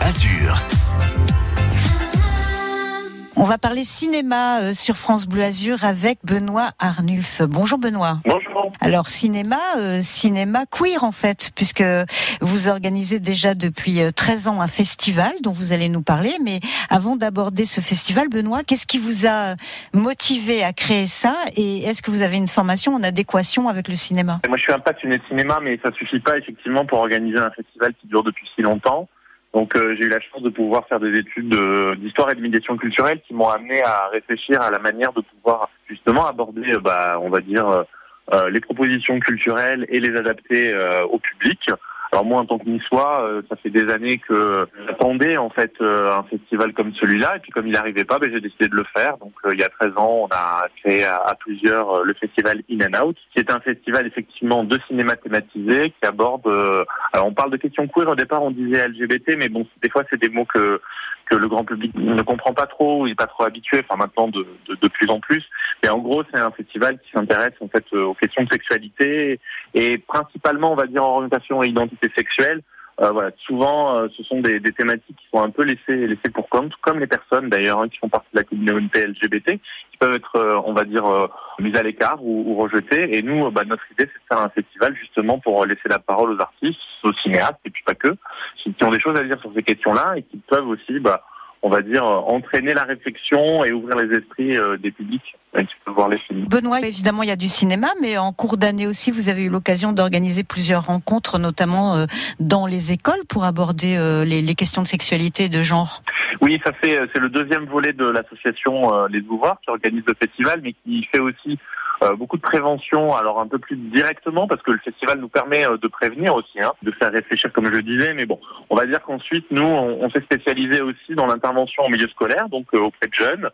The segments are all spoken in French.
Azur. On va parler cinéma euh, sur France Bleu Azur avec Benoît Arnulf. Bonjour Benoît. Bonjour. Alors cinéma, euh, cinéma queer en fait, puisque vous organisez déjà depuis 13 euh, ans un festival dont vous allez nous parler. Mais avant d'aborder ce festival, Benoît, qu'est-ce qui vous a motivé à créer ça? Et est-ce que vous avez une formation en adéquation avec le cinéma? Moi je suis un passionné de cinéma, mais ça suffit pas effectivement pour organiser un festival qui dure depuis si longtemps. Donc euh, j'ai eu la chance de pouvoir faire des études d'histoire et de médiation culturelle qui m'ont amené à réfléchir à la manière de pouvoir justement aborder, euh, bah, on va dire, euh, les propositions culturelles et les adapter au public. Alors moi, en tant que niçois, euh, ça fait des années que j'attendais en fait euh, un festival comme celui-là, et puis comme il n'arrivait pas, ben, j'ai décidé de le faire. Donc euh, il y a 13 ans, on a créé à, plusieurs le festival In and Out, qui est un festival effectivement de cinéma thématisé, qui aborde. alors on parle de questions queer. Au départ, on disait LGBT, mais bon, des fois c'est des mots que que le grand public ne comprend pas trop, il n'est pas trop habitué, enfin maintenant de, de, de plus en plus. Mais en gros, c'est un festival qui s'intéresse en fait aux questions de sexualité et principalement, on va dire, orientation et identité sexuelle. Euh, voilà, souvent, euh, ce sont des, des, thématiques qui sont un peu laissées, laissées pour compte, comme les personnes d'ailleurs hein, qui font partie de la communauté LGBT, qui peuvent être, euh, on va dire, euh, mises à l'écart ou, ou, rejetées. Et nous, bah, notre idée, c'est de faire un festival justement pour laisser la parole aux artistes, aux cinéastes, et puis pas que, qui ont des choses à dire sur ces questions-là et qui peuvent aussi, bah, on va dire, entraîner la réflexion et ouvrir les esprits des publics qui peuvent voir les films. Benoît, évidemment, il y a du cinéma, mais en cours d'année aussi, vous avez eu l'occasion d'organiser plusieurs rencontres, notamment dans les écoles, pour aborder les, questions de sexualité et de genre. Oui, ça fait c'est le deuxième volet de l'association Les Ouvroirs qui organise le festival, mais qui fait aussi euh, beaucoup de prévention, alors un peu plus directement, parce que le festival nous permet euh, de prévenir aussi, hein, de faire réfléchir comme je le disais, mais bon, on va dire qu'ensuite, nous, on, s'est spécialisé aussi dans l'intervention en milieu scolaire, donc euh, auprès de jeunes,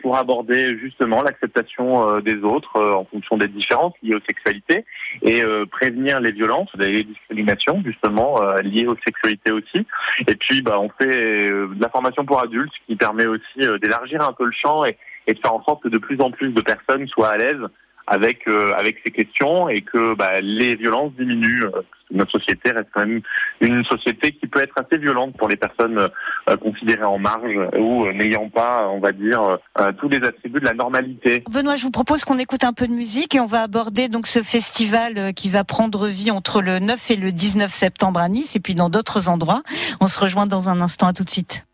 pour aborder justement l'acceptation des autres en fonction des différences liées aux sexualités et prévenir les violences, les discriminations justement liées aux sexualités aussi. Et puis, bah, on fait de la formation pour adultes qui permet aussi d'élargir un peu le champ et, et de faire en sorte que de plus en plus de personnes soient à l'aise avec euh, avec ces questions et que bah, les violences diminuent. Notre société reste quand même une société qui peut être assez violente pour les personnes euh, considérées en marge ou euh, n'ayant pas, on va dire, tous les attributs de la normalité. Benoît, je vous propose qu'on écoute un peu de musique et on va aborder donc ce festival qui va prendre vie entre le 9 et le 19 septembre à Nice et puis dans d'autres endroits. On se rejoint dans un instant. À tout de suite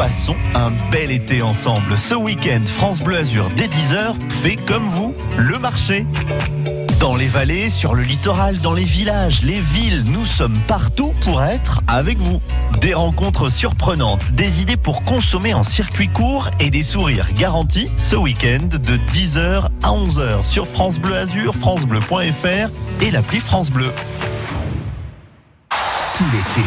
passons un bel été ensemble. Ce week-end, France Bleu Azur dès 10h fait comme vous le marché. Dans les vallées, sur le littoral, dans les villages, les villes, nous sommes partout pour être avec vous. Des rencontres surprenantes, des idées pour consommer en circuit court et des sourires garantis ce week-end de 10h à 11h sur France Bleu Azur, francebleu.fr et l'appli France Bleu. Tout l'été,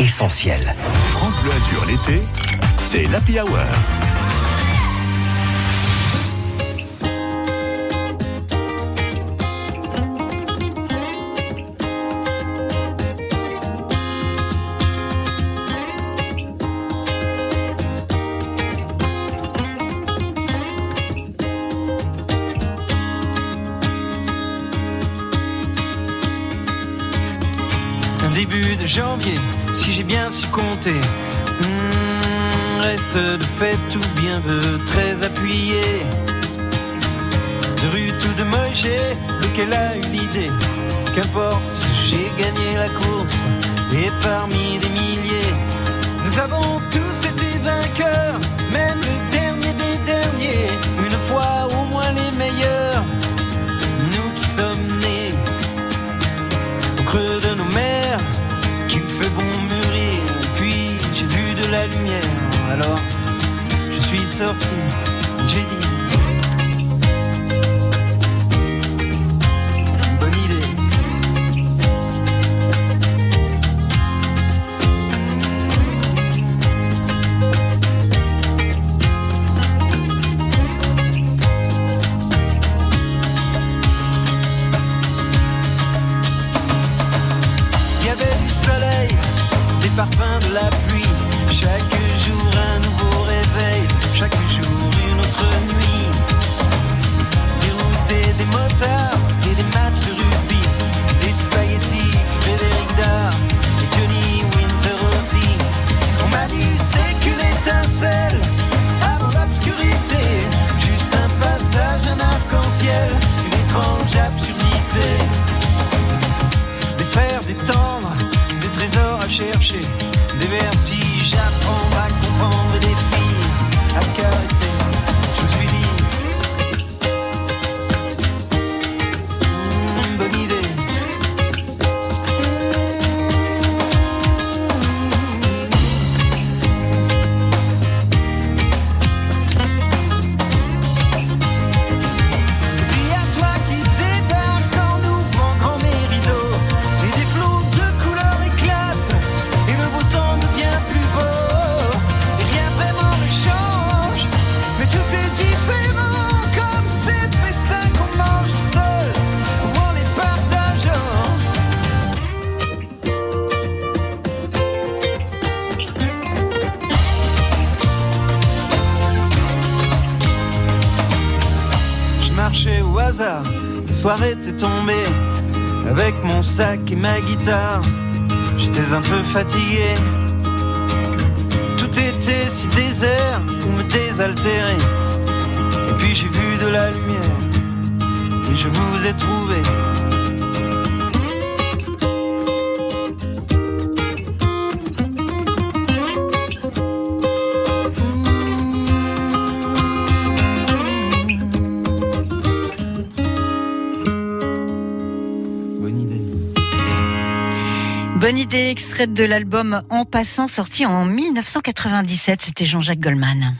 essentiel. France Bleu Azur l'été, c'est l'Happy Hour. début de janvier, si j'ai bien su compter. Mmh, reste de fait tout bien veut très appuyé. De rue tout de Moïse, lequel a eu l'idée? Qu'importe, j'ai gagné la course et parmi des milliers, nous avons tous été vainqueurs, même le dernier des derniers. Soirée était tombée avec mon sac et ma guitare. J'étais un peu fatigué. Tout était si désert pour me désaltérer. Et puis j'ai vu de la lumière et je vous ai trouvé. Bonne idée, extraite de l'album En passant, sorti en 1997. C'était Jean-Jacques Goldman.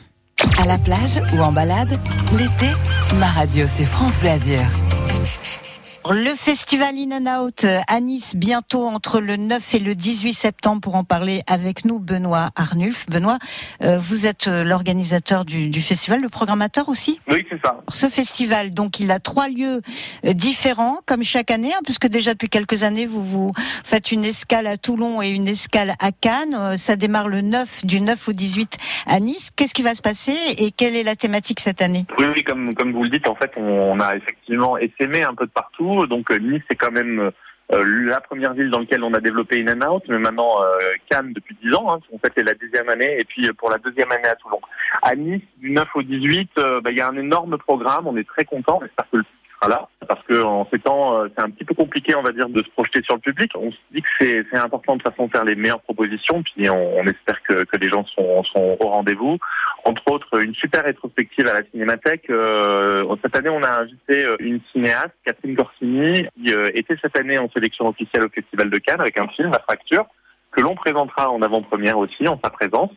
À la plage ou en balade, l'été, ma radio c'est France Bleu Azur. Le festival In and Out à Nice bientôt entre le 9 et le 18 septembre pour en parler avec nous Benoît Arnulf. Benoît, euh, vous êtes euh, l'organisateur du, du festival, le programmateur aussi? Oui, c'est ça. Ce festival, donc, il a trois lieux euh, différents, comme chaque année, hein, puisque déjà depuis quelques années, vous vous faites une escale à Toulon et une escale à Cannes. Euh, Ça démarre le 9, du 9 au 18 à Nice. Qu'est-ce qui va se passer et quelle est la thématique cette année? Oui, oui, comme, comme vous le dites, en fait, on, on a effectivement essaimé un peu de partout. Donc, euh, Nice, c'est quand même euh, la première ville dans laquelle on a développé In and Out, mais maintenant euh, Cannes depuis 10 ans. Hein, en fait, c'est la deuxième année, et puis euh, pour la deuxième année à Toulon. À Nice, du 9 au 18, euh, bah, il y a un énorme programme. On est très content. J'espère que le sera là, parce que en ces temps, euh, c'est un petit peu compliqué, on va dire, de se projeter sur le public. On se dit que c'est important de façon de faire les meilleures propositions, puis on, on espère que, que les gens sont, sont au rendez-vous entre autres une super rétrospective à la Cinémathèque. Euh, cette année, on a invité euh, une cinéaste, Catherine Corsini, qui euh, était cette année en sélection officielle au Festival de Cannes avec un film, La Fracture, que l'on présentera en avant-première aussi, en sa présence.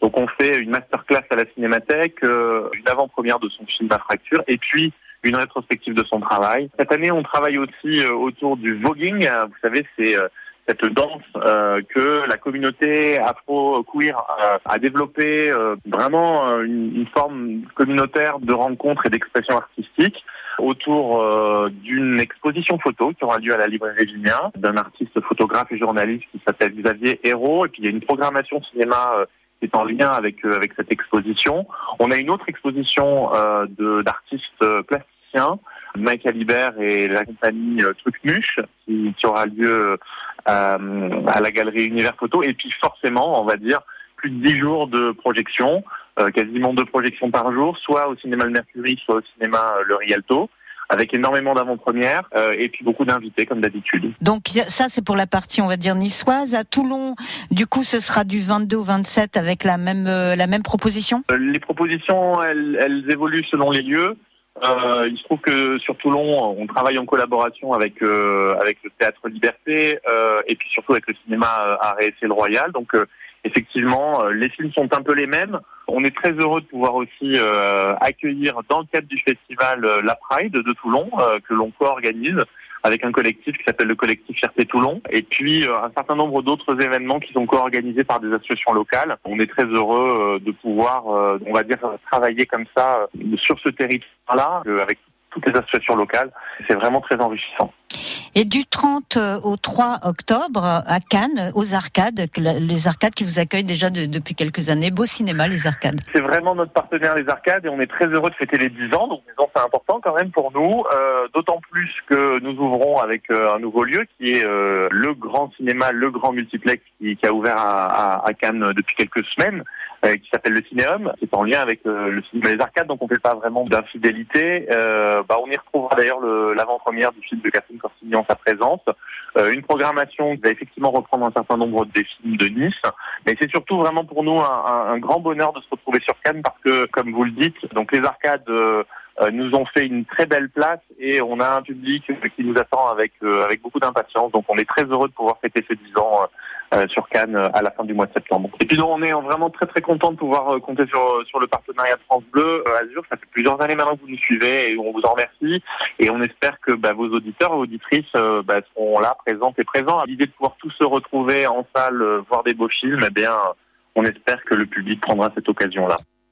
Donc on fait une masterclass à la Cinémathèque, euh, une avant-première de son film La Fracture, et puis une rétrospective de son travail. Cette année, on travaille aussi euh, autour du voguing. Euh, Vous savez, c'est euh, cette danse euh, que la communauté afro-queer euh, a développé euh, vraiment une, une forme communautaire de rencontre et d'expression artistique autour d'une exposition photo qui aura lieu à la librairie Vigna d'un artiste photographe et journaliste qui s'appelle Xavier Hérault et puis il y a une programmation cinéma qui est en lien avec euh, avec cette exposition. On a une autre exposition euh, de d'artistes euh, plasticiens Mike Alibert et la compagnie Trucmuche qui, qui aura lieu à la galerie Univers Photo. Et puis forcément, on va dire, plus de 10 jours de projection, euh, quasiment deux projections par jour, soit au cinéma Le Mercury, soit au cinéma Le Rialto, avec énormément d'avant-premières euh, et puis beaucoup d'invités comme d'habitude. Donc ça c'est pour la partie on va dire niçoise. À Toulon, du coup ce sera du 22 au 27 avec la même euh, la même proposition? Euh, Les propositions, elles, elles évoluent selon les lieux. Euh, il se trouve que sur Toulon, on travaille en collaboration avec euh, avec le Théâtre Liberté euh, et puis surtout avec le cinéma euh, Art et Le Royal. Donc euh, effectivement, euh, les films sont un peu les mêmes. On est très heureux de pouvoir aussi euh, accueillir dans le cadre du festival euh, La Pride de Toulon euh, que l'on co-organise avec un collectif qui s'appelle le collectif Fierté Toulon, et puis euh, un certain nombre d'autres événements qui sont co-organisés par des associations locales. On est très heureux de pouvoir, on va dire, travailler comme ça sur ce territoire-là, avec toutes les associations locales. C'est vraiment très enrichissant. Et du 30 au 3 octobre à Cannes, aux arcades, les arcades qui vous accueillent déjà depuis quelques années. Beau cinéma, les arcades. C'est vraiment notre partenaire, les arcades, et on est très heureux de fêter les 10 ans. Donc 10 ans, c'est important quand même pour nous. Euh, D'autant plus que nous ouvrons avec euh, un nouveau lieu qui est euh, le grand cinéma, le grand multiplex qui, a ouvert à, Cannes depuis quelques semaines, euh, qui s'appelle le Cinéum. C'est en lien avec le cinéma des arcades, donc on fait pas vraiment d'infidélité. bah, on y retrouvera d'ailleurs l'avant-première du film de Catherine Corsini en sa présence. une programmation qui va effectivement reprendre un certain nombre des films de Nice, mais c'est surtout vraiment pour nous un, un, grand bonheur de se retrouver sur Cannes parce que, comme vous le dites, donc les arcades euh, nous ont fait une très belle place et on a un public qui nous attend avec euh, avec beaucoup d'impatience. Donc on est très heureux de pouvoir fêter ces 10 ans euh, sur Cannes à la fin du mois de septembre. Et puis on est vraiment très très content de pouvoir compter sur sur le partenariat France Bleu Azur. Ça fait plusieurs années maintenant que vous nous suivez et on vous en remercie. Et on espère que bah, vos auditeurs et auditrices bah, seront là, présentes et présents. L'idée de pouvoir tous se retrouver en salle, voir des beaux films, eh bien on espère que le public prendra cette occasion-là.